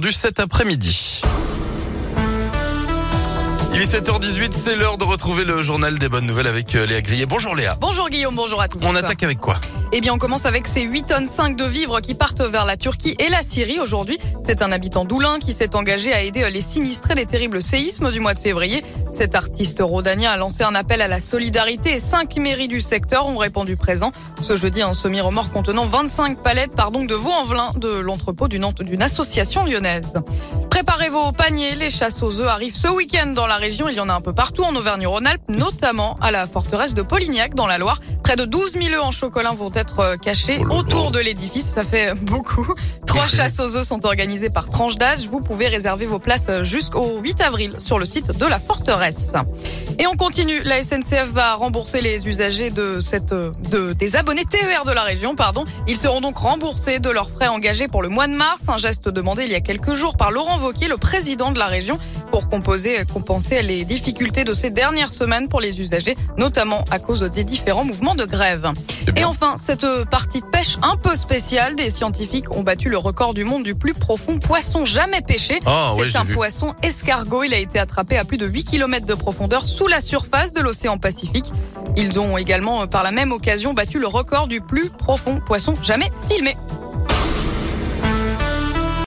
du cet après-midi. Il est 7h18, c'est l'heure de retrouver le journal des bonnes nouvelles avec euh, Léa Grillet. Bonjour Léa. Bonjour Guillaume, bonjour à tous. On attaque avec quoi? Eh bien, on commence avec ces 8 tonnes 5 de vivres qui partent vers la Turquie et la Syrie aujourd'hui. C'est un habitant d'Oulin qui s'est engagé à aider les sinistrés des terribles séismes du mois de février. Cet artiste rhodanien a lancé un appel à la solidarité et 5 mairies du secteur ont répondu présent. Ce jeudi, un semi-remorque contenant 25 palettes part donc de Vaux-en-Velin de l'entrepôt d'une d'une association lyonnaise. Préparez vos paniers, les chasses aux œufs arrivent ce week-end dans la région. Il y en a un peu partout en Auvergne-Rhône-Alpes, notamment à la forteresse de Polignac dans la Loire. Près de 12 000 œufs en chocolat vont être euh, cachés Oh autour de l'édifice. Ça fait beaucoup. Trois chasses aux œufs sont organisées par tranche d'âge. Vous pouvez réserver vos places jusqu'au 8 avril sur le site de la forteresse. Et on continue. La SNCF va rembourser les usagers de cette, de, des abonnés TER de la région, pardon. Ils seront donc remboursés de leurs frais engagés pour le mois de mars. Un geste demandé il y a quelques jours par Laurent Vauquier, le président de la région, pour composer, compenser les difficultés de ces dernières semaines pour les usagers, notamment à cause des différents mouvements de grève. Et enfin, cette partie de pêche un peu spéciale, des scientifiques ont battu le record du monde du plus profond poisson jamais pêché. Ouais, C'est un poisson escargot. Il a été attrapé à plus de 8 km de profondeur sous la surface de l'océan Pacifique. Ils ont également, euh, par la même occasion, battu le record du plus profond poisson jamais filmé.